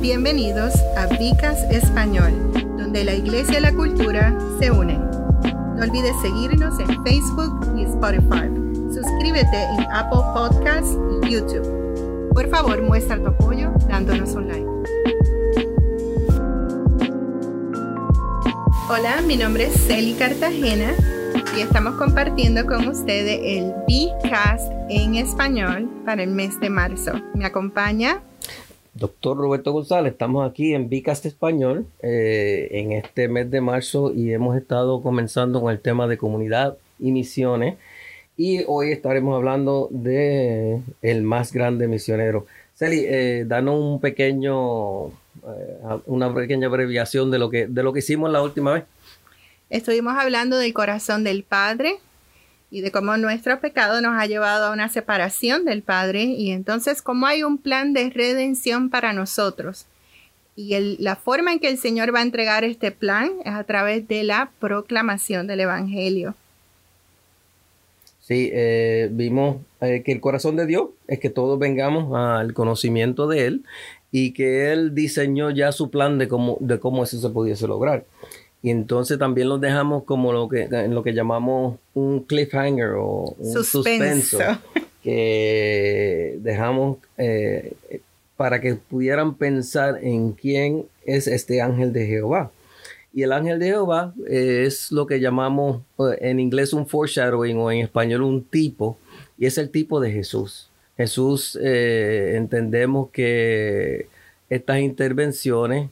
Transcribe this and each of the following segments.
Bienvenidos a Vicas Español, donde la iglesia y la cultura se unen. No olvides seguirnos en Facebook y Spotify. Suscríbete en Apple Podcasts y YouTube. Por favor, muestra tu apoyo dándonos un like. Hola, mi nombre es Celi Cartagena y estamos compartiendo con ustedes el Bcast en español para el mes de marzo. Me acompaña Doctor Roberto González, estamos aquí en Vicast Español eh, en este mes de marzo y hemos estado comenzando con el tema de comunidad y misiones y hoy estaremos hablando de el más grande misionero. Celi, eh, danos un pequeño, eh, una pequeña abreviación de lo que de lo que hicimos la última vez. Estuvimos hablando del corazón del Padre, y de cómo nuestro pecado nos ha llevado a una separación del Padre y entonces cómo hay un plan de redención para nosotros. Y la forma en que el Señor va a entregar este plan es a través de la proclamación del Evangelio. Sí, eh, vimos eh, que el corazón de Dios es que todos vengamos al conocimiento de Él y que Él diseñó ya su plan de cómo, de cómo eso se pudiese lograr. Y entonces también los dejamos como lo que, en lo que llamamos un cliffhanger o un suspenso, que dejamos eh, para que pudieran pensar en quién es este ángel de Jehová. Y el ángel de Jehová es lo que llamamos eh, en inglés un foreshadowing o en español un tipo, y es el tipo de Jesús. Jesús eh, entendemos que estas intervenciones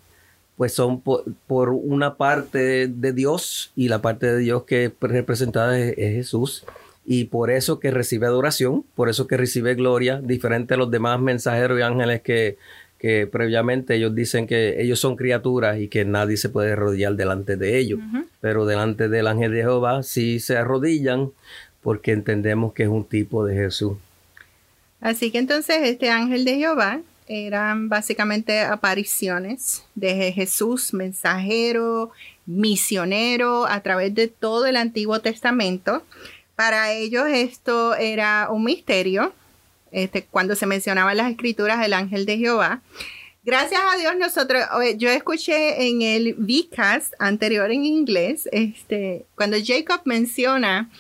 pues son por, una parte de Dios y la parte de Dios que es representada es, Jesús. Y por eso que recibe adoración, por eso que recibe gloria, diferente a los demás mensajeros y ángeles que, que previamente ellos dicen que ellos son criaturas y que nadie se puede arrodillar delante de ellos. Pero delante del ángel de Jehová sí se arrodillan porque entendemos que es un tipo de Jesús. Así que entonces este ángel de Jehová eran básicamente apariciones de Jesús, mensajero, misionero, a través de todo el Antiguo Testamento. Para ellos esto era un misterio, este, cuando se mencionaban las escrituras del ángel de Jehová. Gracias a Dios nosotros, yo escuché en el VCast anterior en inglés, este, cuando Jacob menciona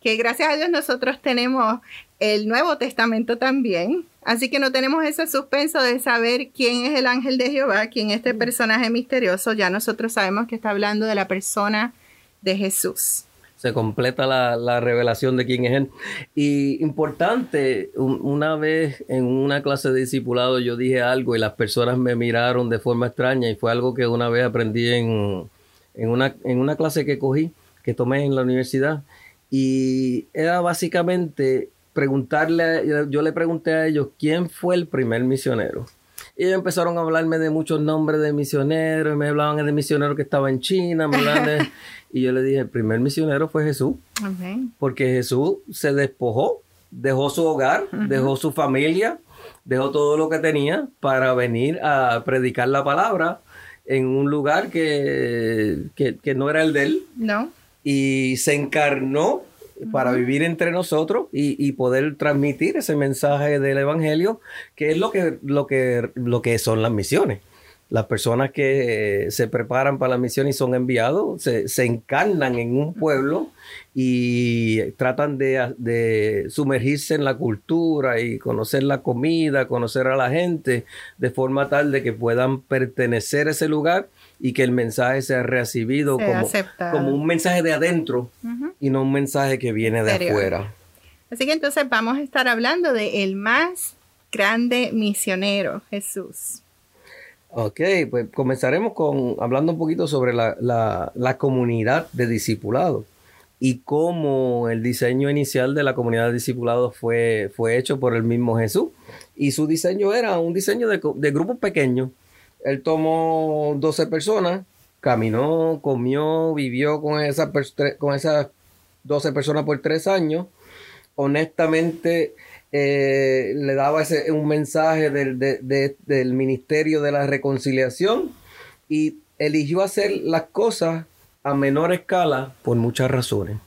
que gracias a Dios nosotros tenemos el Nuevo Testamento también, Así que no tenemos ese suspenso de saber quién es el ángel de Jehová, quién es este personaje misterioso. Ya nosotros sabemos que está hablando de la persona de Jesús. Se completa la, revelación de quién es él. Y importante, una vez en una clase de discipulado yo dije algo y las personas me miraron de forma extraña y fue algo que una vez aprendí en, una, en una clase que cogí, que tomé en la universidad. Y era básicamente preguntarle, yo le pregunté a ellos quién fue el primer misionero. Y ellos empezaron a hablarme de muchos nombres de misioneros, me hablaban de misioneros que estaba en China, y yo le dije, el primer misionero fue Jesús. Porque Jesús se despojó, dejó su hogar, dejó su familia, dejó todo lo que tenía para venir a predicar la palabra en un lugar que, que, que no era el de él. No. Y se encarnó para vivir entre nosotros y, poder transmitir ese mensaje del Evangelio, que es lo que, lo que, lo que son las misiones. Las personas que eh, se preparan para la misión y son enviados se, se encarnan en un pueblo y tratan de, de, sumergirse en la cultura y conocer la comida, conocer a la gente, de forma tal de que puedan pertenecer a ese lugar y que el mensaje sea recibido como, como, un mensaje de adentro y no un mensaje que viene de afuera. Así que entonces vamos a estar hablando de el más grande misionero, Jesús. Ok, pues comenzaremos con hablando un poquito sobre la, la, la comunidad de discipulados y cómo el diseño inicial de la comunidad de discipulados fue, fue hecho por el mismo Jesús. Y su diseño era un diseño de, de grupos pequeños él tomó 12 personas, caminó, comió, vivió con esas, con esas 12 personas por tres años. Honestamente, eh, le daba ese, un mensaje del, del ministerio de la reconciliación y eligió hacer las cosas a menor escala por muchas razones.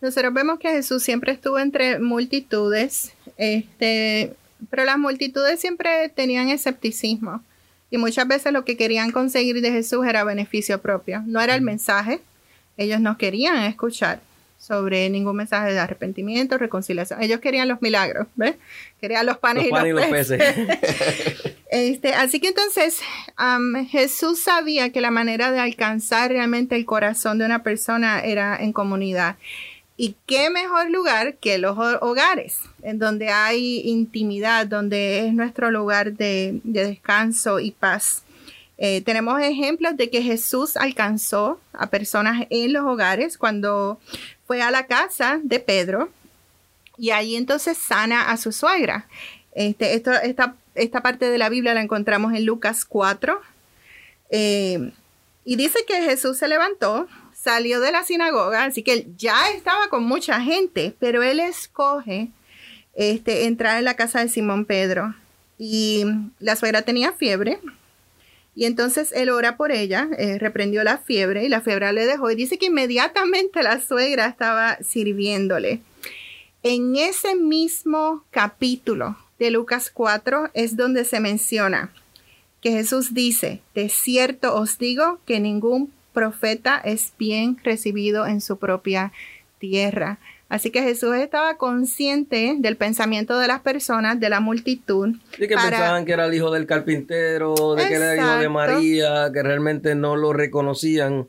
Nosotros vemos que Jesús siempre estuvo entre multitudes. Este, Pero las multitudes siempre tenían escepticismo y muchas veces lo que querían conseguir de Jesús era beneficio propio. No era el mensaje, ellos no querían escuchar sobre ningún mensaje de arrepentimiento, reconciliación. Ellos querían los milagros, ¿ves? Querían los panes, y, los peces. este, así que entonces Jesús sabía que la manera de alcanzar realmente el corazón de una persona era en comunidad. Y qué mejor lugar que los hogares, en donde hay intimidad, donde es nuestro lugar de, descanso y paz. Eh, tenemos ejemplos de que Jesús alcanzó a personas en los hogares cuando fue a la casa de Pedro y ahí entonces sana a su suegra. Este, esta, parte de la Biblia la encontramos en Lucas 4. Eh, y dice que Jesús se levantó, salió de la sinagoga, así que ya estaba con mucha gente, pero él escoge este, entrar en la casa de Simón Pedro. Y la suegra tenía fiebre. Y entonces él ora por ella, eh, reprendió la fiebre y la fiebre le dejó. Y dice que inmediatamente la suegra estaba sirviéndole. En ese mismo capítulo de Lucas 4 es donde se menciona que Jesús dice, de cierto os digo que ningún profeta es bien recibido en su propia tierra. Así que Jesús estaba consciente del pensamiento de las personas, de la multitud. Y que pensaban que era el hijo del carpintero, de que era el hijo de María, que realmente no lo reconocían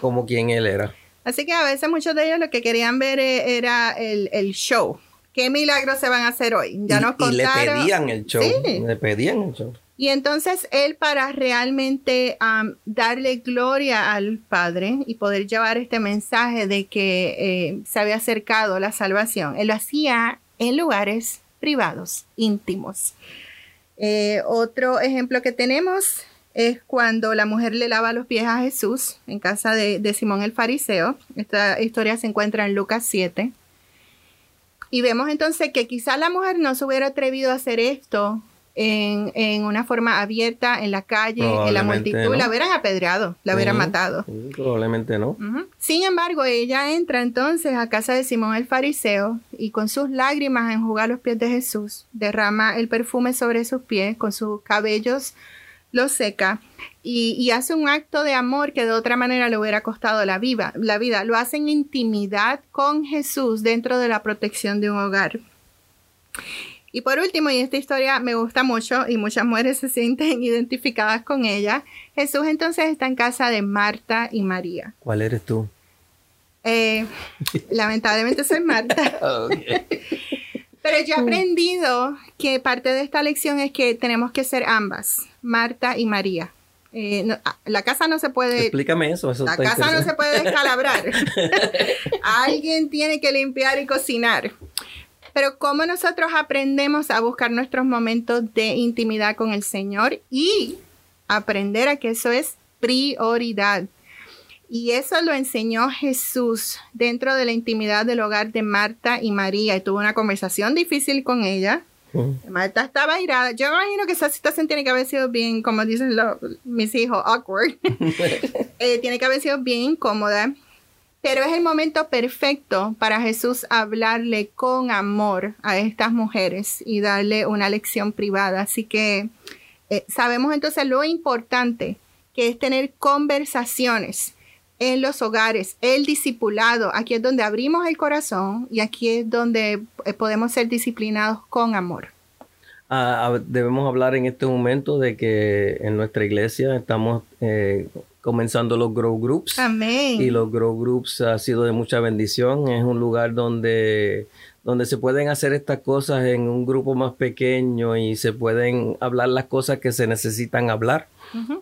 como quien él era. Así que a veces muchos de ellos lo que querían ver e, era el, show. ¿Qué milagros se van a hacer hoy? Ya nos contaron. Y le pedían el show. Le pedían el show. Y entonces él para realmente darle gloria al Padre y poder llevar este mensaje de que eh, se había acercado la salvación, él lo hacía en lugares privados, íntimos. Eh, otro ejemplo que tenemos es cuando la mujer le lava los pies a Jesús en casa de, de Simón el Fariseo. Esta historia se encuentra en Lucas 7. Y vemos entonces que quizás la mujer no se hubiera atrevido a hacer esto en, una forma abierta en la calle, en la multitud, la hubieran apedreado, la hubieran matado. Probablemente no. Sin embargo, ella entra entonces a casa de Simón el fariseo y con sus lágrimas enjuga los pies de Jesús, derrama el perfume sobre sus pies, con sus cabellos los seca y, hace un acto de amor que de otra manera le hubiera costado la, vida, la vida. Lo hace en intimidad con Jesús dentro de la protección de un hogar. Y por último, y esta historia me gusta mucho y muchas mujeres se sienten identificadas con ella, Jesús entonces está en casa de Marta y María. ¿Cuál eres tú? Eh, lamentablemente soy Marta. Pero yo he aprendido que parte de esta lección es que tenemos que ser ambas, Marta y María. Eh, ah, la casa no se puede. Explícame eso. la casa no se puede descalabrar. Alguien tiene que limpiar y cocinar. Pero cómo nosotros aprendemos a buscar nuestros momentos de intimidad con el Señor y aprender a que eso es prioridad. Y eso lo enseñó Jesús dentro de la intimidad del hogar de Marta y María. Y tuvo una conversación difícil con ella. Marta estaba irada. Yo me imagino que esa situación tiene que haber sido bien, como dicen mis hijos, awkward. Eh, tiene que haber sido bien incómoda. Pero es el momento perfecto para Jesús hablarle con amor a estas mujeres y darle una lección privada. Así que eh, sabemos entonces lo importante que es tener conversaciones en los hogares, el discipulado. Aquí es donde abrimos el corazón y aquí es donde eh, podemos ser disciplinados con amor. Ah, debemos hablar en este momento de que en nuestra iglesia estamos eh, comenzando los Grow Groups. Amén. Y los Grow Groups ha sido de mucha bendición. Es un lugar donde, donde se pueden hacer estas cosas en un grupo más pequeño y se pueden hablar las cosas que se necesitan hablar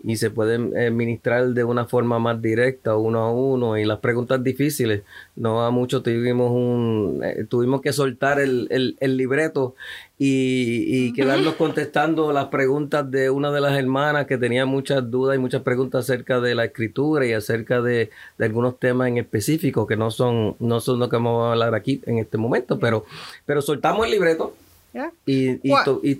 y se pueden eh, ministrar de una forma más directa, uno a uno, y las preguntas difíciles. No a mucho tuvimos un, eh, tuvimos que soltar el, libreto y, quedarnos contestando las preguntas de una de las hermanas que tenía muchas dudas y muchas preguntas acerca de la escritura y acerca de, algunos temas en específico que no son, no son lo que vamos a hablar aquí en este momento, pero, pero soltamos el libreto y, y,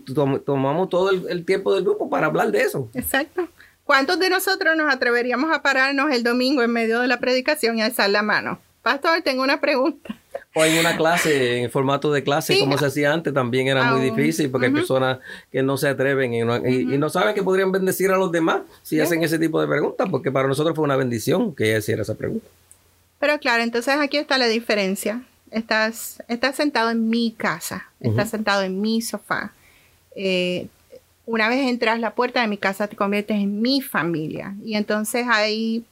tomamos todo el, tiempo del grupo para hablar de eso. Exacto. ¿Cuántos de nosotros nos atreveríamos a pararnos el domingo en medio de la predicación y alzar la mano? Pastor, tengo una pregunta. o en una clase, en formato de clase, como se hacía antes, también era muy difícil porque hay personas que no se atreven y no, saben que podrían bendecir a los demás si hacen ese tipo de preguntas, porque para nosotros fue una bendición que ella hiciera esa pregunta. Pero claro, entonces aquí está la diferencia. Estás, estás sentado en mi casa, estás sentado en mi sofá. Eh, una vez entras la puerta de mi casa, te conviertes en mi familia. Y entonces hay,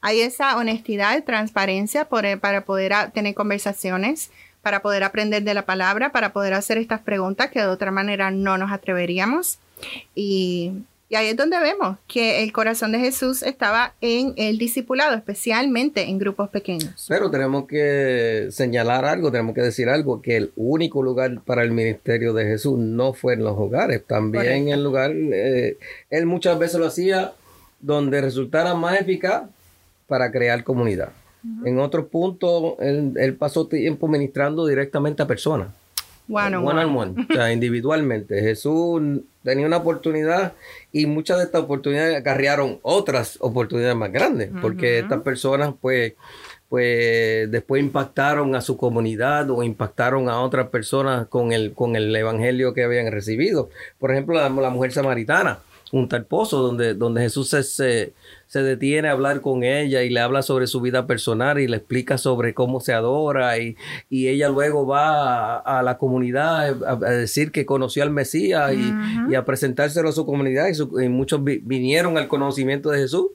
hay esa honestidad transparencia para poder tener conversaciones, para poder aprender de la palabra, para poder hacer estas preguntas que de otra manera no nos atreveríamos. Y, y ahí es donde vemos que el corazón de Jesús estaba en el discipulado, especialmente en grupos pequeños. Pero tenemos que señalar algo, tenemos que decir algo, que el único lugar para el ministerio de Jesús no fue en los hogares, también en el lugar, eh, él muchas veces lo hacía donde resultara más eficaz para crear comunidad. En otros puntos, él, él pasó tiempo ministrando directamente a personas. One on one. o sea, individualmente. Jesús tenía una oportunidad y muchas de estas oportunidades acarrearon otras oportunidades más grandes, porque estas personas, pues, pues después impactaron a su comunidad o impactaron a otras personas con el, con el evangelio que habían recibido. Por ejemplo, la, la mujer samaritana un tal pozo donde, donde Jesús se, se, detiene a hablar con ella y le habla sobre su vida personal y le explica sobre cómo se adora y, ella luego va a, la comunidad a, decir que conoció al Mesías y, a presentárselo a su comunidad y, muchos vinieron al conocimiento de Jesús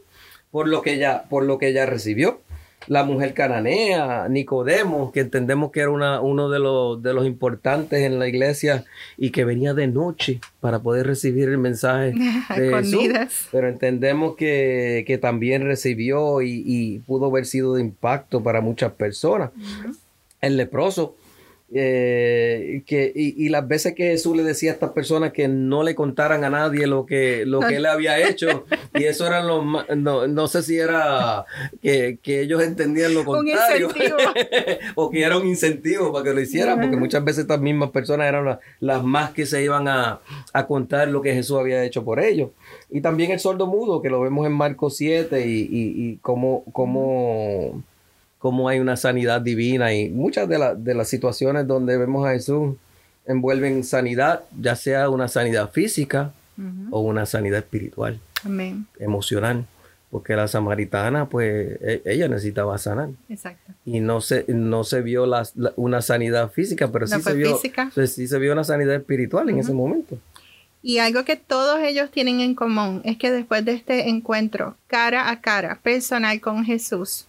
por lo que ella, por lo que ella recibió la mujer cananea, Nicodemo, que entendemos que era una, uno de los, de los importantes en la iglesia y que venía de noche para poder recibir el mensaje de Jesús. Pero entendemos que, que también recibió y, pudo haber sido de impacto para muchas personas. El leproso, eh, que, y, las veces que Jesús le decía a estas personas que no le contaran a nadie lo que, lo que él había hecho, y eso eran los no, no sé si era que, ellos entendían lo contrario, o que era un incentivo para que lo hicieran, porque muchas veces estas mismas personas eran las, más que se iban a, contar lo que Jesús había hecho por ellos. Y también el sordo mudo, que lo vemos en Marcos 7, y, y, y cómo, cómo cómo hay una sanidad divina y muchas de, de las situaciones donde vemos a Jesús envuelven sanidad, ya sea una sanidad física o una sanidad espiritual, emocional, porque la samaritana, pues, e, ella necesitaba sanar. Exacto. Y no se, no se vio la, una sanidad física, pero sí, se vio, sí se vio una sanidad espiritual en ese momento. Y algo que todos ellos tienen en común es que después de este encuentro cara a cara, personal con Jesús,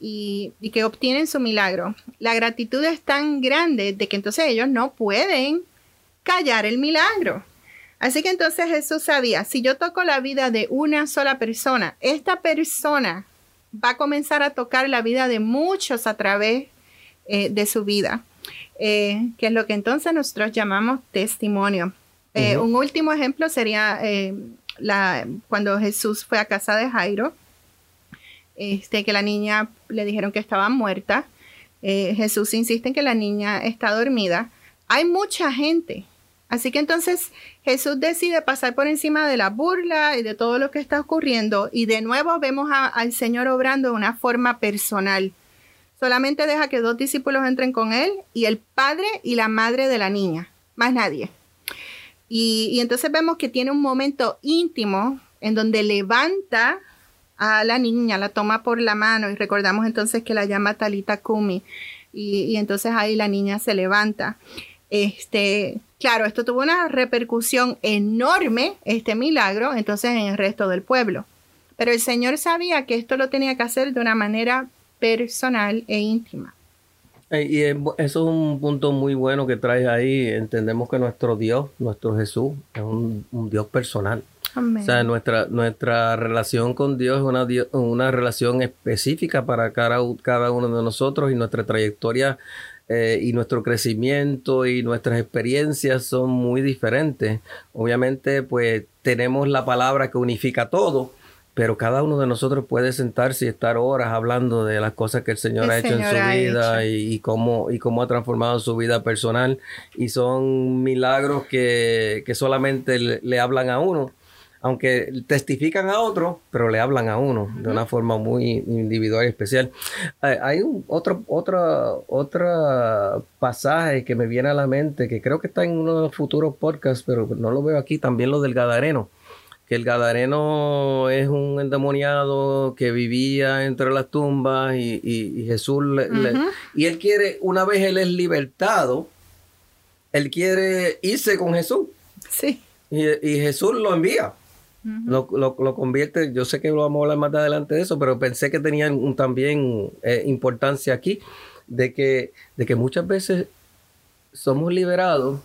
y, que obtienen su milagro. La gratitud es tan grande de que entonces ellos no pueden callar el milagro. Así que entonces Jesús sabía, si yo toco la vida de una sola persona, esta persona va a comenzar a tocar la vida de muchos a través eh, de su vida, eh, que es lo que entonces nosotros llamamos testimonio. Eh, un último ejemplo sería la, cuando Jesús fue a casa de Jairo este, que la niña le dijeron que estaba muerta. Eh, Jesús insiste en que la niña está dormida. Hay mucha gente. Así que entonces Jesús decide pasar por encima de la burla y de todo lo que está ocurriendo y de nuevo vemos al Señor obrando de una forma personal. Solamente deja que dos discípulos entren con él y el padre y la madre de la niña, más nadie. Y, y entonces vemos que tiene un momento íntimo en donde levanta a la niña, la toma por la mano y recordamos entonces que la llama Talita Kumi y, entonces ahí la niña se levanta. Este, claro, esto tuvo una repercusión enorme, este milagro, entonces en el resto del pueblo. Pero el Señor sabía que esto lo tenía que hacer de una manera personal e íntima. Y eso es un punto muy bueno que traes ahí. Entendemos que nuestro Dios, nuestro Jesús, es un Dios personal. O sea, nuestra, nuestra relación con Dios es una, una relación específica para cada, cada uno de nosotros y nuestra trayectoria eh, y nuestro crecimiento y nuestras experiencias son muy diferentes. Obviamente, pues tenemos la palabra que unifica todo, pero cada uno de nosotros puede sentarse y estar horas hablando de las cosas que el Señor ha hecho en su vida y, cómo, y cómo ha transformado su vida personal. Y son milagros que, que solamente le hablan a uno aunque testifican a otro, pero le hablan a uno de una forma muy individual y especial. Hay un otro, otro, otro pasaje que me viene a la mente, que creo que está en uno de los futuros podcasts, pero no lo veo aquí, también lo del Gadareno que el Gadareno es un endemoniado que vivía entre las tumbas y, Jesús y él quiere, una vez él es libertado, él quiere irse con Jesús. Sí. Y, Jesús lo envía. Lo, convierte, yo sé que lo vamos a hablar más adelante de eso, pero pensé que tenía un, también eh, importancia aquí, de que, de que muchas veces somos liberados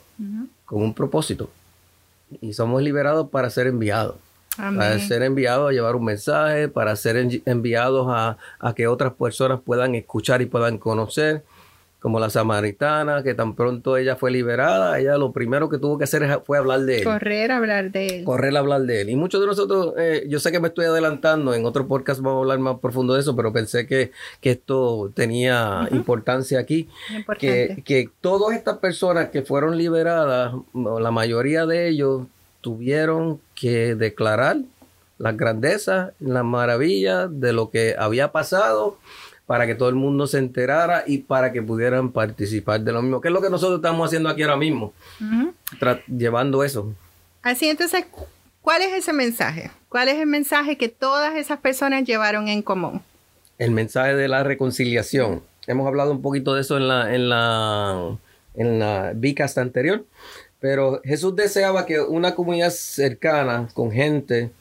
con un propósito y somos liberados para ser enviados. Para ser enviados a llevar un mensaje, para ser enviados a, a que otras personas puedan escuchar y puedan conocer como la samaritana, que tan pronto ella fue liberada, ella lo primero que tuvo que hacer fue hablar de él. Correr a hablar de él. Correr a hablar de él. Y muchos de nosotros, eh, yo sé que me estoy adelantando, en otro podcast vamos a hablar más profundo de eso, pero pensé que, esto tenía importancia aquí. Que, que todas estas personas que fueron liberadas, la mayoría de ellos tuvieron que declarar las grandezas, las maravillas de lo que había pasado para que todo el mundo se enterara y para que pudieran participar de lo mismo, que es lo que nosotros estamos haciendo aquí ahora mismo, llevando eso. Así entonces, ¿cuál es ese mensaje? ¿Cuál es el mensaje que todas esas personas llevaron en común? El mensaje de la reconciliación. Hemos hablado un poquito de eso en la, en la, en la anterior, pero Jesús deseaba que una comunidad cercana, con gente,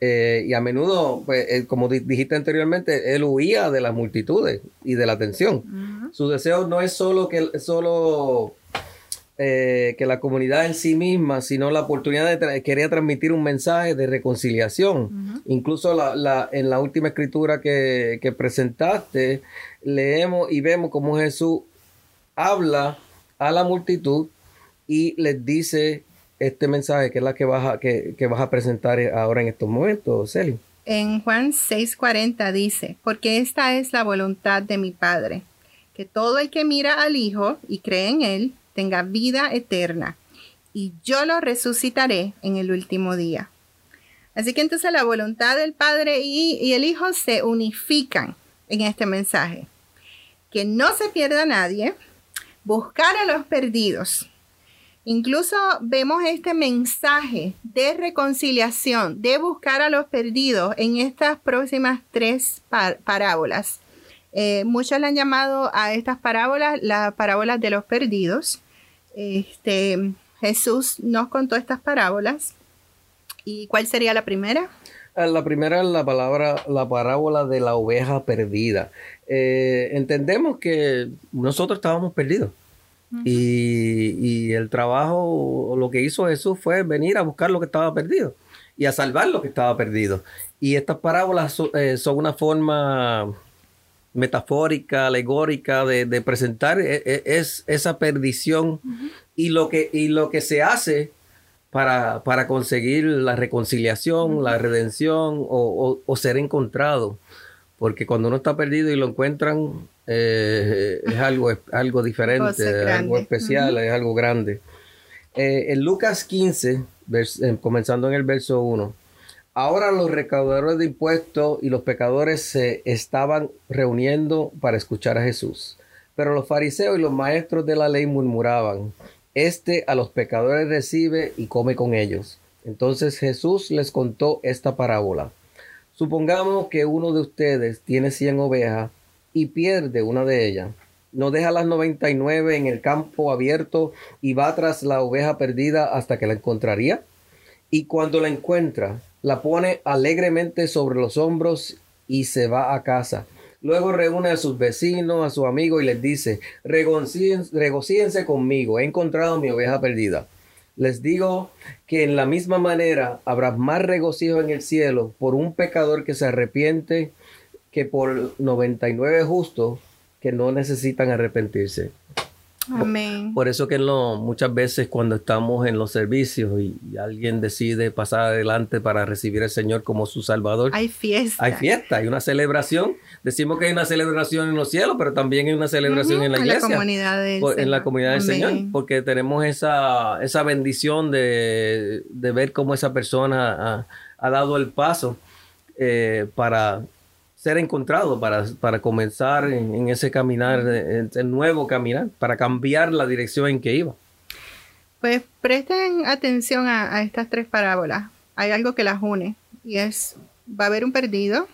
eh, y a menudo, pues, eh, como dijiste anteriormente, él huía de las multitudes y de la atención. Su deseo no es solo que, solo, eh, que la comunidad en sí misma, sino la oportunidad de quería transmitir un mensaje de reconciliación. Incluso la, en la última escritura que, que presentaste, leemos y vemos cómo Jesús habla a la multitud y les dice este mensaje que es la que vas a, que, vas a presentar ahora en estos momentos, Celi. En Juan 6:40 dice, porque esta es la voluntad de mi Padre, que todo el que mira al Hijo y cree en Él tenga vida eterna, y yo lo resucitaré en el último día. Así que entonces la voluntad del Padre y, y el Hijo se unifican en este mensaje. Que no se pierda nadie, buscar a los perdidos, Incluso vemos este mensaje de reconciliación, de buscar a los perdidos en estas próximas tres parábolas. Eh, muchos le han llamado a estas parábolas las parábolas de los perdidos. Este, Jesús nos contó estas parábolas. ¿Y cuál sería la primera? Ah, la primera es la palabra, la parábola de la oveja perdida. Eh, entendemos que nosotros estábamos perdidos y, el trabajo, lo que hizo Jesús fue venir a buscar lo que estaba perdido y a salvar lo que estaba perdido. Y estas parábolas eh, son una forma metafórica, alegórica de, presentar e, e, es, esa perdición y, lo que, y lo que se hace para, para conseguir la reconciliación, la redención o, o ser encontrado. Porque cuando uno está perdido y lo encuentran, eh, es algo, algo diferente, algo especial, es algo grande. Eh, en Lucas 15, eh, comenzando en el verso 1, ahora los recaudadores de impuestos y los pecadores se estaban reuniendo para escuchar a Jesús. Pero los fariseos y los maestros de la ley murmuraban, Este a los pecadores recibe y come con ellos. Entonces Jesús les contó esta parábola. Supongamos que uno de ustedes tiene 100 ovejas y pierde una de ellas. No deja las 99 en el campo abierto y va tras la oveja perdida hasta que la encontraría. Y cuando la encuentra, la pone alegremente sobre los hombros y se va a casa. Luego reúne a sus vecinos, a sus amigos y les dice, regocíense conmigo, he encontrado mi oveja perdida. Les digo que en la misma manera habrá más regocijo en el cielo por un pecador que se arrepiente que por 99 justos que no necesitan arrepentirse. Amén. Por eso que lo, muchas veces cuando estamos en los servicios y, alguien decide pasar adelante para recibir al Señor como su Salvador, hay fiesta. Hay fiesta, hay una celebración. Decimos que hay una celebración en los cielos, pero también hay una celebración en la iglesia. En la comunidad del Señor. En la comunidad del Señor, porque tenemos esa, esa bendición de, de ver cómo esa persona ha, ha dado el paso eh, para ser encontrado, para, para comenzar en, ese caminar, en el nuevo caminar, para cambiar la dirección en que iba. Pues presten atención a, estas tres parábolas. Hay algo que las une y es, va a haber un perdido,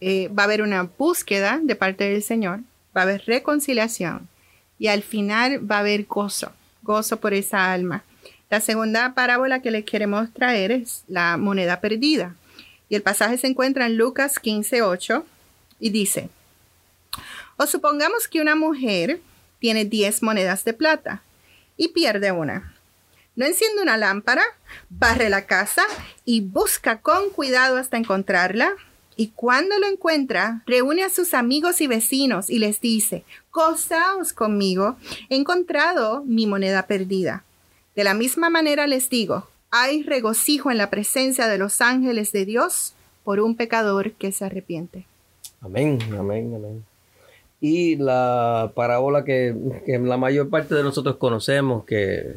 eh, va a haber una búsqueda de parte del Señor, va a haber reconciliación y al final va a haber gozo, gozo por esa alma. La segunda parábola que les queremos traer es la moneda perdida. Y el pasaje se encuentra en Lucas 15:8 y dice, o supongamos que una mujer tiene 10 monedas de plata y pierde una. No enciende una lámpara, barre la casa y busca con cuidado hasta encontrarla. Y cuando lo encuentra, reúne a sus amigos y vecinos y les dice, gozaos conmigo, he encontrado mi moneda perdida. De la misma manera les digo, hay regocijo en la presencia de los ángeles de Dios por un pecador que se arrepiente. Amén, amén, amén. Y la parábola que, la mayor parte de nosotros conocemos, que,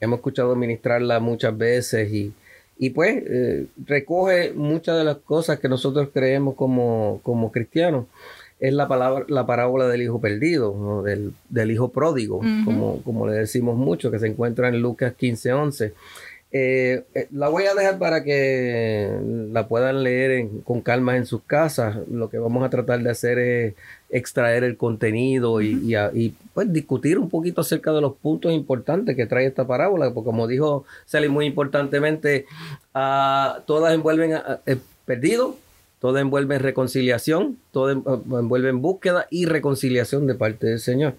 hemos escuchado ministrarla muchas veces y, y pues eh, recoge muchas de las cosas que nosotros creemos como, como cristianos es la palabra, la parábola del hijo perdido, del, hijo pródigo, como, como le decimos mucho, que se encuentra en Lucas 15, 11. Eh, eh, la voy a dejar para que la puedan leer con calma en sus casas. Lo que vamos a tratar de hacer es extraer el contenido y, pues, discutir un poquito acerca de los puntos importantes que trae esta parábola, porque como dijo Sally muy importantemente, ah, todas envuelven a, eh, perdido, todo envuelve reconciliación, todo envuelve en búsqueda y reconciliación de parte del Señor.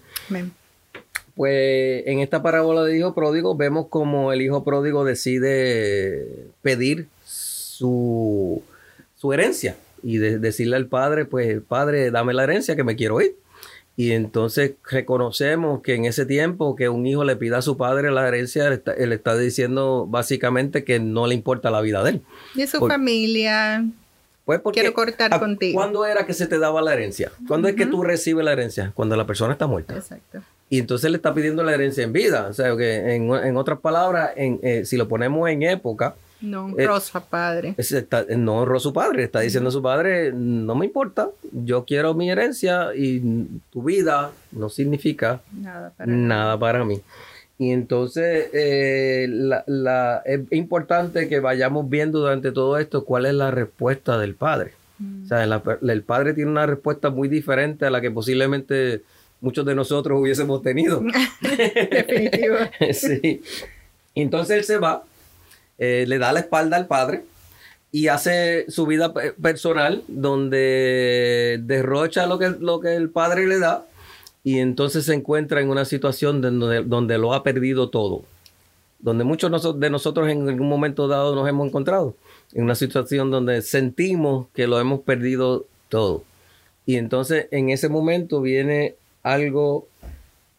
Pues en esta parábola de hijo pródigo vemos como el hijo pródigo decide pedir su, su herencia y decirle al padre, pues padre, dame la herencia que me quiero ir. Y entonces reconocemos que en ese tiempo que un hijo le pida a su padre la herencia, él está, diciendo básicamente que no le importa la vida de él. Y su familia, pues porque, Quiero cortar contigo. ¿Cuándo era que se te daba la herencia? ¿Cuándo es que tú recibes la herencia? Cuando la persona está muerta. Exacto. Y entonces le está pidiendo la herencia en vida. O sea, que en, otras palabras, en, eh, si lo ponemos en época. No honró a padre. no honró a su padre. Está diciendo a su padre, no me importa, yo quiero mi herencia y tu vida no significa nada para mí. Y entonces eh, la, es importante que vayamos viendo durante todo esto cuál es la respuesta del padre. O sea, el padre tiene una respuesta muy diferente a la que posiblemente muchos de nosotros hubiésemos tenido. Definitivo. sí. Entonces él se va, eh, le da la espalda al padre y hace su vida personal donde derrocha lo que, lo que el padre le da y entonces se encuentra en una situación donde, donde lo ha perdido todo, donde muchos de nosotros en algún momento dado nos hemos encontrado, en una situación donde sentimos que lo hemos perdido todo. Y entonces en ese momento viene algo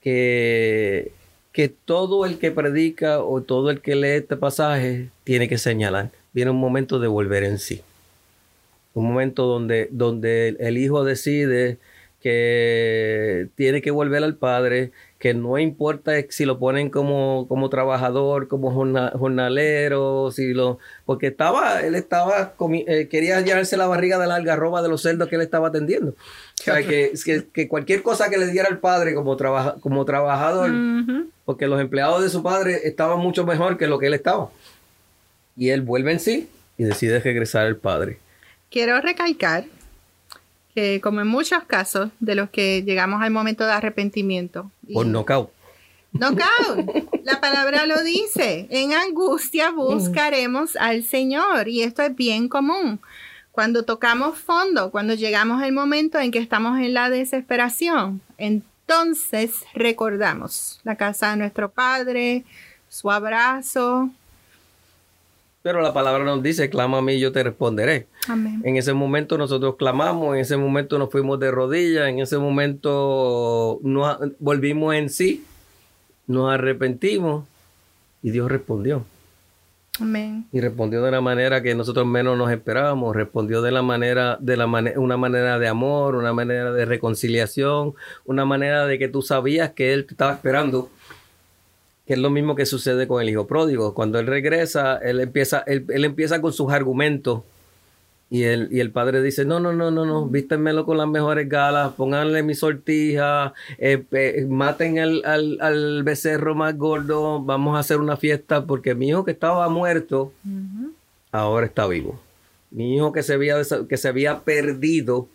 que, que todo el que predica o todo el que lee este pasaje tiene que señalar. Viene un momento de volver en sí. Un momento donde, donde el hijo decide que tiene que volver al padre, que no importa si lo ponen como, como trabajador, como jornalero, si lo, porque estaba, él estaba, eh, quería llenarse la barriga de la algarroba de los cerdos que él estaba atendiendo. O sea, que, que, cualquier cosa que le diera al padre como, trabaja, como trabajador, porque los empleados de su padre estaban mucho mejor que lo que él estaba. Y él vuelve en sí y decide regresar al padre. Quiero recalcar que como en muchos casos de los que llegamos al momento de arrepentimiento. Por knockout. Knockout. La palabra lo dice. En angustia buscaremos al Señor. Y esto es bien común. Cuando tocamos fondo, cuando llegamos al momento en que estamos en la desesperación, entonces recordamos la casa de nuestro Padre, su abrazo, Pero la palabra nos dice, clama a mí y yo te responderé. Amén. En ese momento nosotros clamamos, en ese momento nos fuimos de rodillas, en ese momento nos volvimos en sí, nos arrepentimos y Dios respondió. Amén. Y respondió de la manera que nosotros menos nos esperábamos, respondió de la manera, de la manera, una manera de amor, una manera de reconciliación, una manera de que tú sabías que Él te estaba esperando que es lo mismo que sucede con el hijo pródigo. Cuando él regresa, él empieza, él, empieza con sus argumentos y el, y el padre dice, no, no, no, no, no, vístenmelo con las mejores galas, pónganle mi sortija, eh, maten al, al, becerro más gordo, vamos a hacer una fiesta porque mi hijo que estaba muerto, ahora está vivo. Mi hijo que se había, que se había perdido,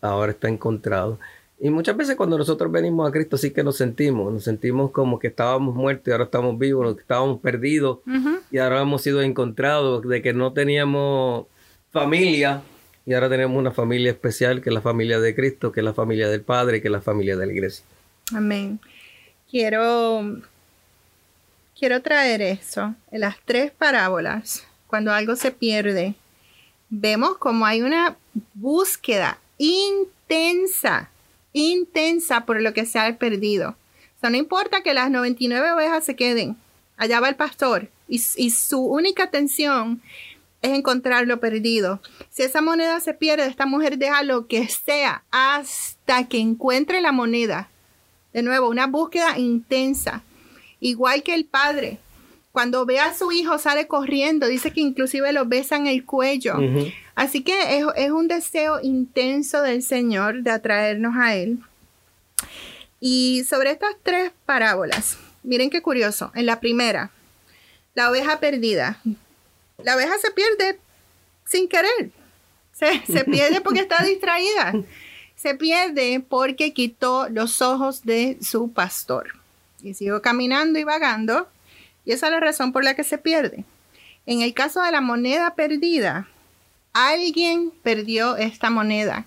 ahora está encontrado. Y muchas veces cuando nosotros venimos a Cristo sí que nos sentimos, nos sentimos como que estábamos muertos y ahora estamos vivos, que estábamos perdidos y ahora hemos sido encontrados, de que no teníamos familia y ahora tenemos una familia especial que es la familia de Cristo, que es la familia del Padre, que es la familia de la iglesia. Amén. Quiero, quiero traer eso en las tres parábolas. Cuando algo se pierde, vemos como hay una búsqueda intensa intensa por lo que se ha perdido. No importa que las 99 ovejas se queden, allá va el pastor y, su única atención es encontrar lo perdido. Si esa moneda se pierde, esta mujer deja lo que sea hasta que encuentre la moneda. De nuevo, una búsqueda intensa. Igual que el padre, cuando ve a su hijo sale corriendo, dice que inclusive lo besa en el cuello. Así que es, un deseo intenso del Señor de atraernos a Él. Y sobre estas tres parábolas, miren qué curioso. En la primera, la oveja perdida. La oveja se pierde sin querer. Se, se pierde porque está distraída. Se pierde porque quitó los ojos de su pastor. Y siguió caminando y vagando. Y esa es la razón por la que se pierde. En el caso de la moneda perdida, alguien perdió esta moneda.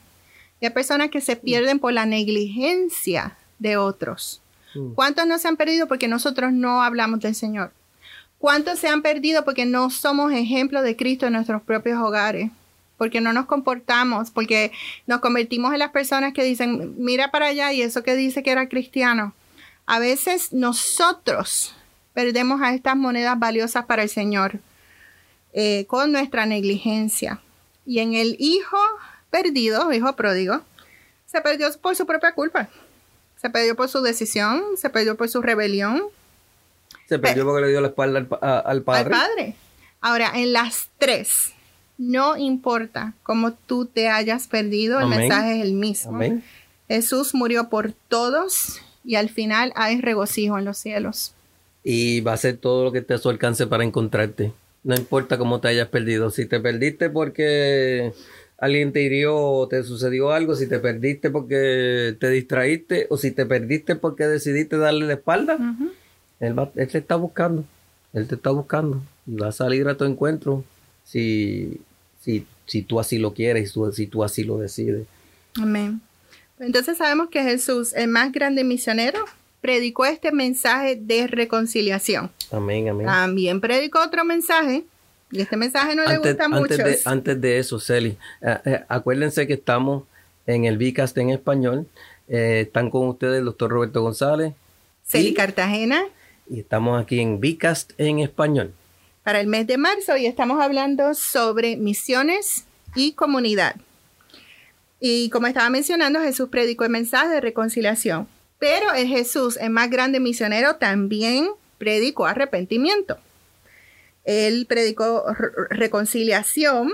Y hay personas que se pierden por la negligencia de otros. Mm. ¿Cuántos no se han perdido porque nosotros no hablamos del Señor? ¿Cuántos se han perdido porque no somos ejemplo de Cristo en nuestros propios hogares? Porque no nos comportamos, porque nos convertimos en las personas que dicen, mira para allá y eso que dice que era cristiano. A veces nosotros perdemos a estas monedas valiosas para el Señor eh, con nuestra negligencia. Y en el hijo perdido, hijo pródigo, se perdió por su propia culpa. Se perdió por su decisión, se perdió por su rebelión. Se perdió porque le dio la espalda al, padre. Al padre. Ahora, en las tres, no importa cómo tú te hayas perdido, el mensaje es el mismo. Jesús murió por todos y al final hay regocijo en los cielos. Y va a ser todo lo que te a su alcance para encontrarte. No importa cómo te hayas perdido. Si te perdiste porque alguien te hirió o te sucedió algo, si te perdiste porque te distraíste o si te perdiste porque decidiste darle la espalda, él, te está buscando. Él te está buscando y va a salir a tu encuentro si, si, si tú así lo quieres, y si tú así lo decides. Amén. Entonces sabemos que Jesús, el más grande misionero, predicó este mensaje de reconciliación. Amén, amén. También predicó otro mensaje. Y este mensaje no le gusta mucho. Antes de eso, Celi, eh, eh, acuérdense que estamos en el Vicast en español. Eh, están con ustedes el doctor Roberto González. Celi Cartagena. Y estamos aquí en Vicast en español. Para el mes de marzo y estamos hablando sobre misiones y comunidad. Y como estaba mencionando, Jesús predicó el mensaje de reconciliación. Pero el Jesús, el más grande misionero, también predicó arrepentimiento. Él predicó reconciliación,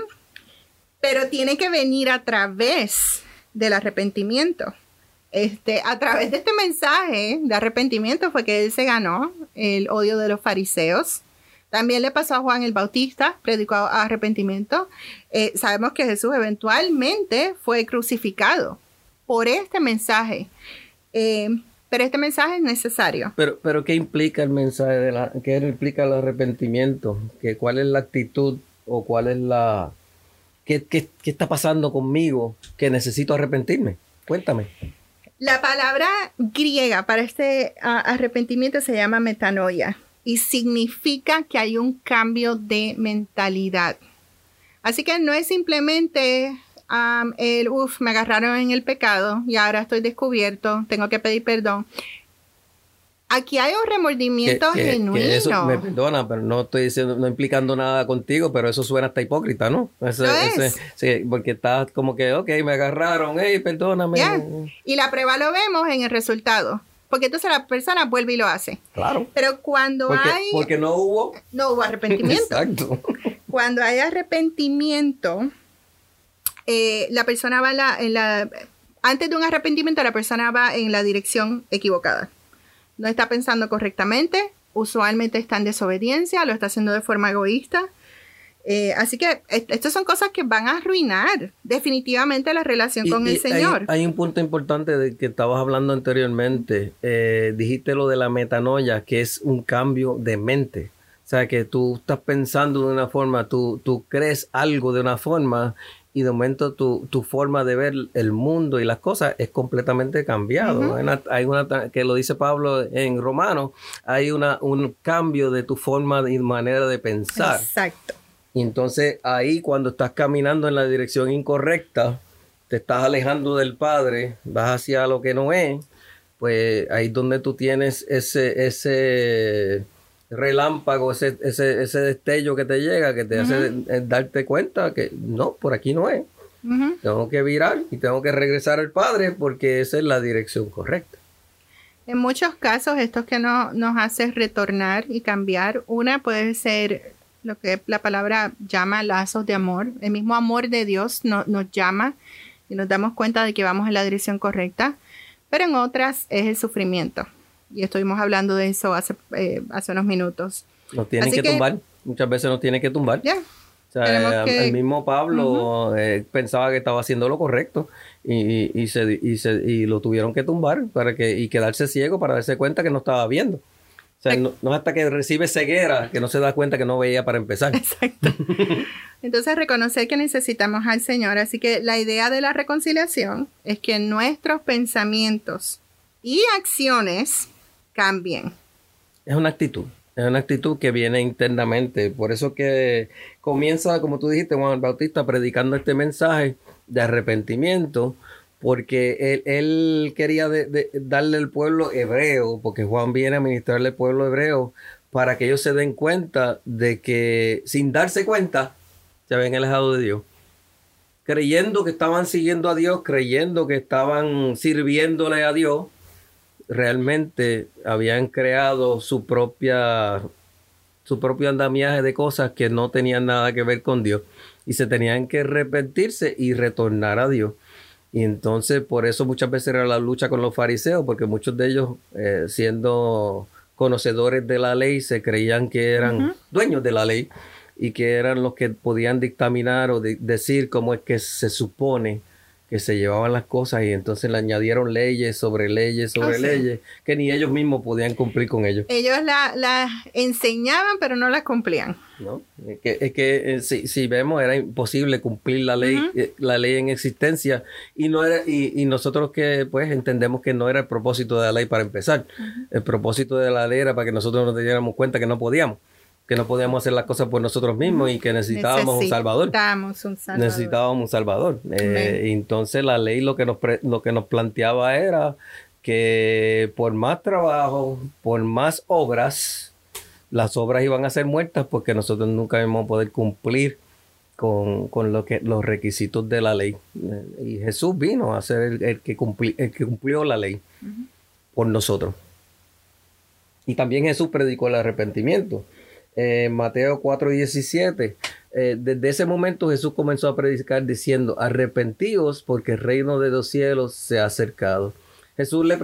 pero tiene que venir a través del arrepentimiento. Este, a través de este mensaje de arrepentimiento fue que él se ganó el odio de los fariseos. También le pasó a Juan el Bautista, predicó arrepentimiento. Eh, sabemos que Jesús eventualmente fue crucificado por este mensaje. Eh, pero este mensaje es necesario. Pero, pero ¿qué implica el mensaje de la, qué implica el arrepentimiento? ¿Qué, ¿Cuál es la actitud o cuál es la, qué, qué, qué está pasando conmigo que necesito arrepentirme? Cuéntame. La palabra griega para este arrepentimiento se llama metanoia. y significa que hay un cambio de mentalidad. Así que no es simplemente el, uff, me agarraron en el pecado y ahora estoy descubierto, tengo que pedir perdón. Aquí hay un remordimiento genuino. eso, me perdona, pero no estoy diciendo, no implicando nada contigo, pero eso suena hasta hipócrita, ¿no? sí, porque estás como que, ok, me agarraron, hey, perdóname. Y la prueba lo vemos en el resultado. Porque entonces la persona vuelve y lo hace. Claro. Pero cuando hay. Porque no hubo. No hubo arrepentimiento. Exacto. Cuando hay arrepentimiento, eh, la persona va en la, Antes de un arrepentimiento, la persona va en la dirección equivocada no está pensando correctamente, usualmente está en desobediencia, lo está haciendo de forma egoísta. Eh, así que estas son cosas que van a arruinar definitivamente la relación con el Señor. Hay, un punto importante de que estabas hablando anteriormente. Eh, dijiste lo de la metanoia, que es un cambio de mente. O sea, que tú estás pensando de una forma, tú, tú crees algo de una forma y de momento tu, tu, forma de ver el mundo y las cosas es completamente cambiado. hay, una, que lo dice Pablo en Romano, hay una, un cambio de tu forma y manera de pensar. Exacto. Y entonces ahí cuando estás caminando en la dirección incorrecta, te estás alejando del Padre, vas hacia lo que no es, pues ahí es donde tú tienes ese, ese relámpago, ese, ese, ese destello que te llega, que te hace darte cuenta que no, por aquí no es. Tengo que virar y tengo que regresar al Padre porque esa es la dirección correcta. En muchos casos, esto que no, nos hace retornar y cambiar, una puede ser lo que la palabra llama lazos de amor. El mismo amor de Dios nos llama y nos damos cuenta de que vamos en la dirección correcta, pero en otras es el sufrimiento y estuvimos hablando de eso hace, eh, hace unos minutos. Nos tienen que, tumbar, muchas veces nos tienen que tumbar. Ya. O sea, el mismo Pablo eh, pensaba que estaba haciendo lo correcto y, y, se, y, se, y lo tuvieron que tumbar para que, y quedarse ciego para darse cuenta que no estaba viendo. O sea, no, no, hasta que recibe ceguera que no se da cuenta que no veía para empezar. Exacto. Entonces, reconocer que necesitamos al Señor. Así que la idea de la reconciliación es que nuestros pensamientos y acciones cambien. Es una actitud, es una actitud que viene internamente. Por eso que comienza, como tú dijiste, Juan Bautista, predicando este mensaje de arrepentimiento, porque él, quería darle al pueblo hebreo, porque Juan viene a ministrarle al pueblo hebreo, para que ellos se den cuenta de que sin darse cuenta, se habían alejado de Dios creyendo que estaban siguiendo a Dios, creyendo que estaban sirviéndole a Dios, realmente habían creado su propia su propio andamiaje de cosas que no tenían nada que ver con Dios y se tenían que arrepentirse y retornar a Dios. Y entonces por eso muchas veces era la lucha con los fariseos, porque muchos de ellos eh, siendo conocedores de la ley se creían que eran dueños de la ley y que eran los que podían dictaminar o decir cómo es que se supone que se llevaban las cosas y entonces le añadieron leyes sobre leyes sobre ah, leyes que ni ellos mismos podían cumplir con ellos. Ellos las la enseñaban pero no las cumplían. ¿No? Es que, es que eh, si, si, vemos era imposible cumplir la ley, eh, la ley en existencia y no era y, y, nosotros que pues entendemos que no era el propósito de la ley para empezar. El propósito de la ley era para que nosotros nos diéramos cuenta que no podíamos que no podíamos hacer las cosas por nosotros mismos y que necesitábamos un Salvador. Necesitábamos un Salvador. Necesitábamos un Salvador. Eh, entonces la ley lo que, nos lo que nos planteaba era que por más trabajo, por más obras, las obras iban a ser muertas porque nosotros nunca íbamos a poder cumplir con, lo que, los requisitos de la ley. Y Jesús vino a ser el, que, el que cumplió la ley por nosotros. Y también Jesús predicó el arrepentimiento. Mateo 4:17. Eh, desde ese momento Jesús comenzó a predicar diciendo, arrepentíos porque el reino de los cielos se ha acercado. Jesús le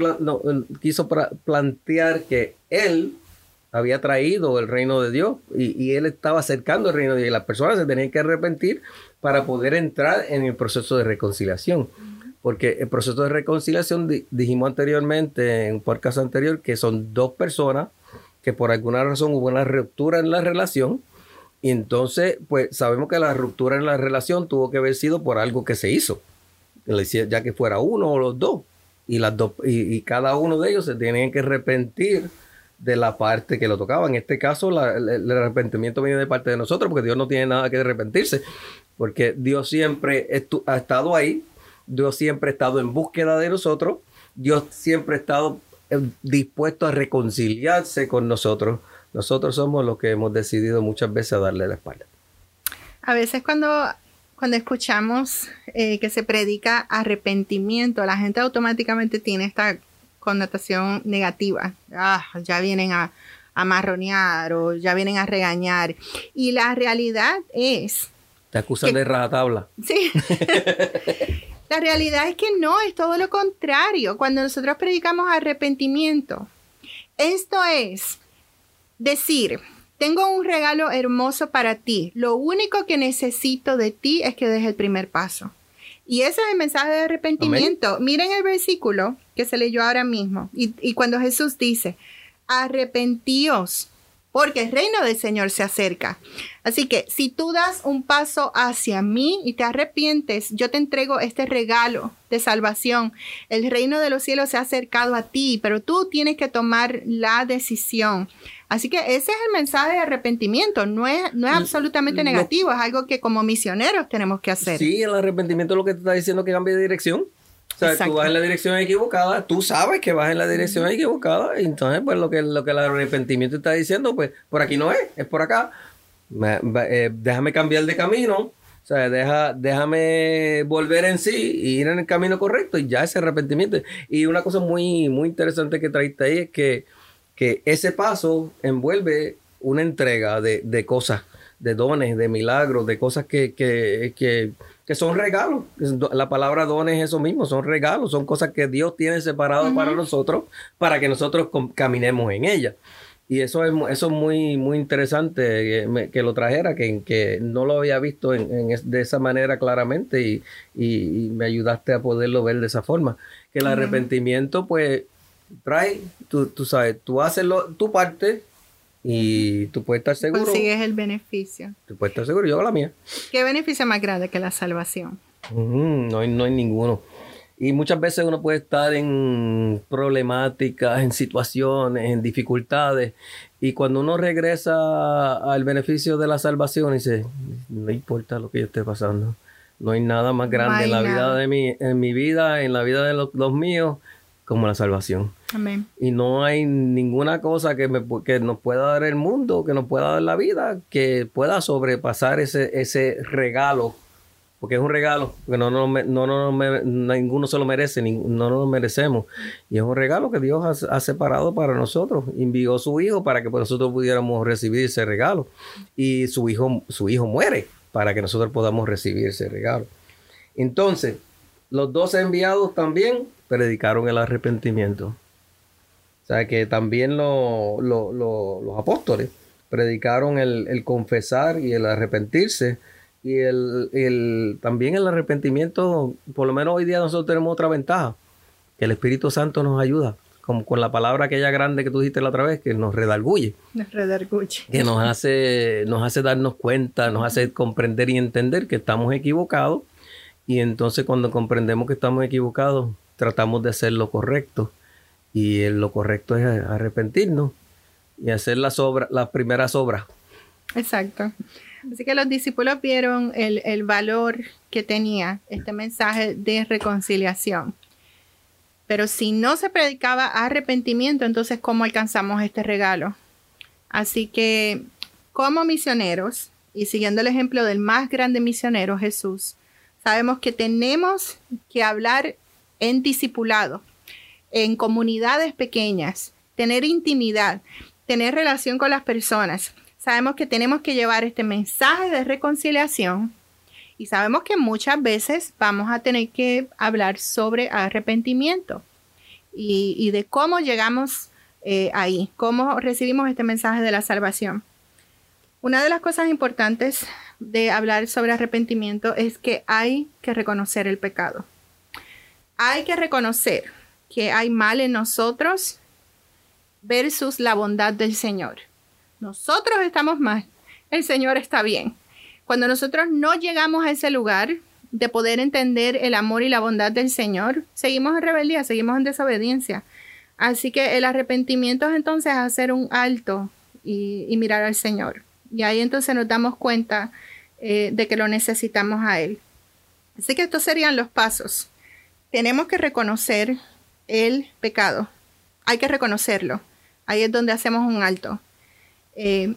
quiso plantear que él había traído el reino de Dios y, él estaba acercando el reino de Dios y las personas se tenían que arrepentir para poder entrar en el proceso de reconciliación. Porque el proceso de reconciliación, dijimos anteriormente en un podcast anterior, que son dos personas que por alguna razón hubo una ruptura en la relación. Y entonces, pues sabemos que la ruptura en la relación tuvo que haber sido por algo que se hizo, ya que fuera uno o los dos. Y, las dos, y, cada uno de ellos se tenían que arrepentir de la parte que lo tocaba. En este caso, el, arrepentimiento viene de parte de nosotros, porque Dios no tiene nada que arrepentirse, porque Dios siempre ha estado ahí, Dios siempre ha estado en búsqueda de nosotros, Dios siempre ha estado dispuesto a reconciliarse con nosotros. Nosotros somos los que hemos decidido muchas veces darle la espalda. A veces cuando, cuando escuchamos eh, que se predica arrepentimiento, la gente automáticamente tiene esta connotación negativa. Ah, ya vienen a, a marronear o ya vienen a regañar. Y la realidad es... Te acusan de rajatabla. Sí. la realidad es que no, es todo lo contrario. Cuando nosotros predicamos arrepentimiento, esto es decir, tengo un regalo hermoso para ti. Lo único que necesito de ti es que des el primer paso. Y ese es el mensaje de arrepentimiento. Miren el versículo que se leyó ahora mismo. Y, cuando Jesús dice, arrepentíos, porque el reino del Señor se acerca. Así que si tú das un paso hacia mí y te arrepientes, yo te entrego este regalo de salvación. El reino de los cielos se ha acercado a ti, pero tú tienes que tomar la decisión. Así que ese es el mensaje de arrepentimiento, no es, no es absolutamente negativo, es algo que como misioneros tenemos que hacer. Sí, el arrepentimiento es lo que te está diciendo que cambie de dirección. O sea, tú vas en la dirección equivocada, tú sabes que vas en la dirección equivocada, entonces pues lo que, lo que el arrepentimiento está diciendo, pues por aquí no es, es por acá. Eh, déjame cambiar de camino, o sea, deja, déjame volver en sí y ir en el camino correcto y ya ese arrepentimiento. Y una cosa muy, muy interesante que traiste ahí es que que ese paso envuelve una entrega de, cosas, de dones, de milagros, de cosas que, que, son regalos. La palabra dones es eso mismo, son regalos, son cosas que Dios tiene separadas para nosotros, para que nosotros caminemos en ellas. Y eso es, eso es muy, muy interesante que, lo trajera, que, que no lo había visto en, de esa manera claramente y, y, me ayudaste a poderlo ver de esa forma. Que el arrepentimiento, pues, trae, tú, tú sabes, tú haces lo, tu parte y tú puedes estar seguro. Consigues el beneficio. Tú puedes estar seguro, yo hago la mía. ¿Qué beneficio más grande que la salvación? no, hay, no hay ninguno. Y muchas veces uno puede estar en problemáticas, en situaciones, en dificultades. Y cuando uno regresa al beneficio de la salvación, dice, no importa lo que yo esté pasando. No hay nada más grande en la vida de mi, en mi vida, en la vida de los míos, como la salvación. Amén. Y no hay ninguna cosa que, me, que nos pueda dar el mundo, que nos pueda dar la vida, que pueda sobrepasar ese, ese regalo, porque es un regalo, que no, no, no, no, ninguno se lo merece, no nos lo merecemos. Y es un regalo que Dios ha, separado para nosotros. Envió su hijo para que nosotros pudiéramos recibir ese regalo. Y su hijo, su hijo muere para que nosotros podamos recibir ese regalo. Entonces, los dos enviados también predicaron el arrepentimiento. O sea que también los apóstoles predicaron el, confesar y el arrepentirse. Y el, también el arrepentimiento, por lo menos hoy día nosotros tenemos otra ventaja, que el Espíritu Santo nos ayuda, como con la palabra aquella grande que tú dijiste la otra vez, que nos redarguye. Nos redarguye. Que nos hace, nos hace darnos cuenta, nos hace comprender y entender que estamos equivocados. Y entonces cuando comprendemos que estamos equivocados, tratamos de hacer lo correcto y lo correcto es arrepentirnos y hacer las obras, las primeras obras. Exacto. Así que los discípulos vieron el, el valor que tenía este mensaje de reconciliación. Pero si no se predicaba arrepentimiento, entonces ¿cómo alcanzamos este regalo? Así que como misioneros, y siguiendo el ejemplo del más grande misionero, Jesús, sabemos que tenemos que hablar en discipulado, en comunidades pequeñas, tener intimidad, tener relación con las personas. Sabemos que tenemos que llevar este mensaje de reconciliación y sabemos que muchas veces vamos a tener que hablar sobre arrepentimiento y, de cómo llegamos eh, ahí, cómo recibimos este mensaje de la salvación. Una de las cosas importantes de hablar sobre arrepentimiento es que hay que reconocer el pecado hay que reconocer que hay mal en nosotros versus la bondad del Señor. Nosotros estamos mal, el Señor está bien. Cuando nosotros no llegamos a ese lugar de poder entender el amor y la bondad del Señor, seguimos en rebeldía, seguimos en desobediencia. Así que el arrepentimiento es entonces hacer un alto y, mirar al Señor. Y ahí entonces nos damos cuenta eh, de que lo necesitamos a Él. Así que estos serían los pasos. Tenemos que reconocer el pecado. Hay que reconocerlo. Ahí es donde hacemos un alto. Eh,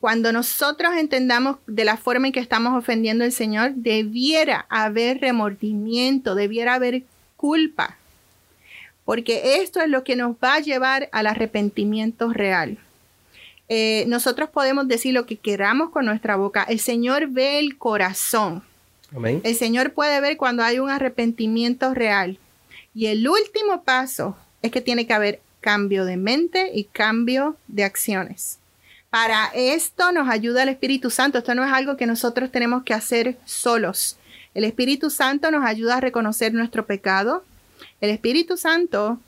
cuando nosotros entendamos de la forma en que estamos ofendiendo al Señor, debiera haber remordimiento, debiera haber culpa, porque esto es lo que nos va a llevar al arrepentimiento real. Eh, nosotros podemos decir lo que queramos con nuestra boca. El Señor ve el corazón. El Señor puede ver cuando hay un arrepentimiento real. Y el último paso es que tiene que haber cambio de mente y cambio de acciones. Para esto nos ayuda el Espíritu Santo. Esto no es algo que nosotros tenemos que hacer solos. El Espíritu Santo nos ayuda a reconocer nuestro pecado. El Espíritu Santo,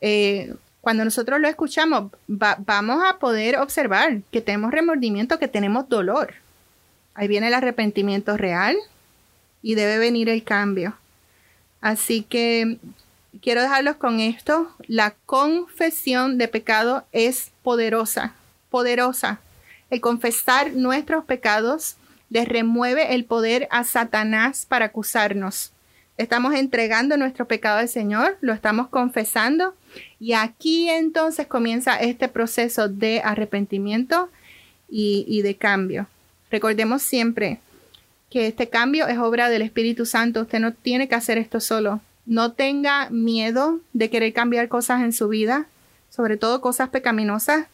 eh, cuando nosotros lo escuchamos, vamos a poder observar que tenemos remordimiento, que tenemos dolor. Ahí viene el arrepentimiento real y debe venir el cambio. Así que quiero dejarlos con esto. La confesión de pecado es poderosa poderosa. El confesar nuestros pecados les remueve el poder a Satanás para acusarnos. Estamos entregando nuestro pecado al Señor, lo estamos confesando y aquí entonces comienza este proceso de arrepentimiento y, y de cambio. Recordemos siempre que este cambio es obra del Espíritu Santo. Usted no tiene que hacer esto solo. No tenga miedo de querer cambiar cosas en su vida, sobre todo cosas pecaminosas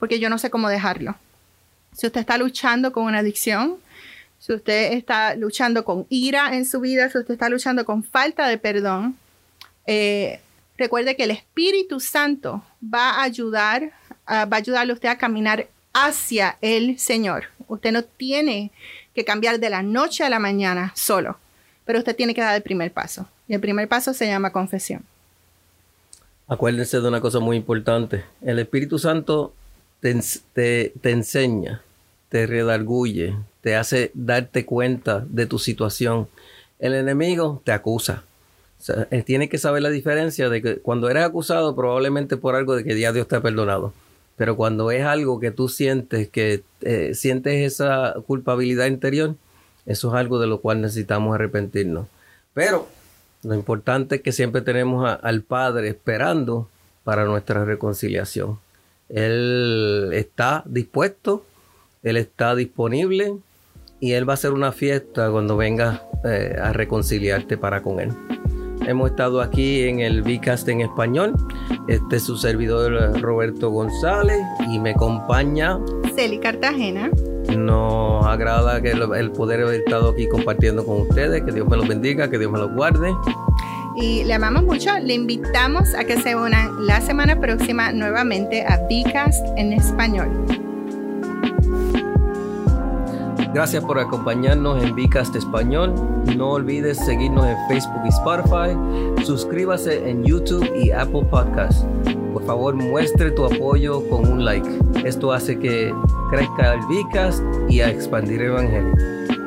porque yo no sé cómo dejarlo. Si usted está luchando con una adicción, si usted está luchando con ira en su vida, si usted está luchando con falta de perdón, eh, recuerde que el Espíritu Santo va a ayudar, va a ayudarle a usted a caminar hacia el Señor. Usted no tiene que cambiar de la noche a la mañana solo, pero usted tiene que dar el primer paso. Y el primer paso se llama confesión. Acuérdense de una cosa muy importante. El Espíritu Santo te, enseña, te redarguye, te hace darte cuenta de tu situación. El enemigo te acusa. él tiene que saber la diferencia de que cuando eres acusado probablemente por algo de que ya Dios te ha perdonado. Pero cuando es algo que tú sientes, que eh, sientes esa culpabilidad interior, eso es algo de lo cual necesitamos arrepentirnos. Pero lo importante es que siempre tenemos al Padre esperando para nuestra reconciliación. Él está dispuesto, Él está disponible y Él va a hacer una fiesta cuando venga eh, a reconciliarte para con Él. Hemos estado aquí en el Vicast en español. Este es su servidor Roberto González y me acompaña Celi Cartagena. Nos agrada que el poder haber estado aquí compartiendo con ustedes. Que Dios me los bendiga, que Dios me los guarde y le amamos mucho. Le invitamos a que se unan la semana próxima nuevamente a Bcast en español. Gracias por acompañarnos en Bcast Español. No olvides seguirnos en Facebook y Spotify. Suscríbase en YouTube y Apple Podcast. Por favor, muestre tu apoyo con un like. Esto hace que crezca el Bcast y a expandir el Evangelio.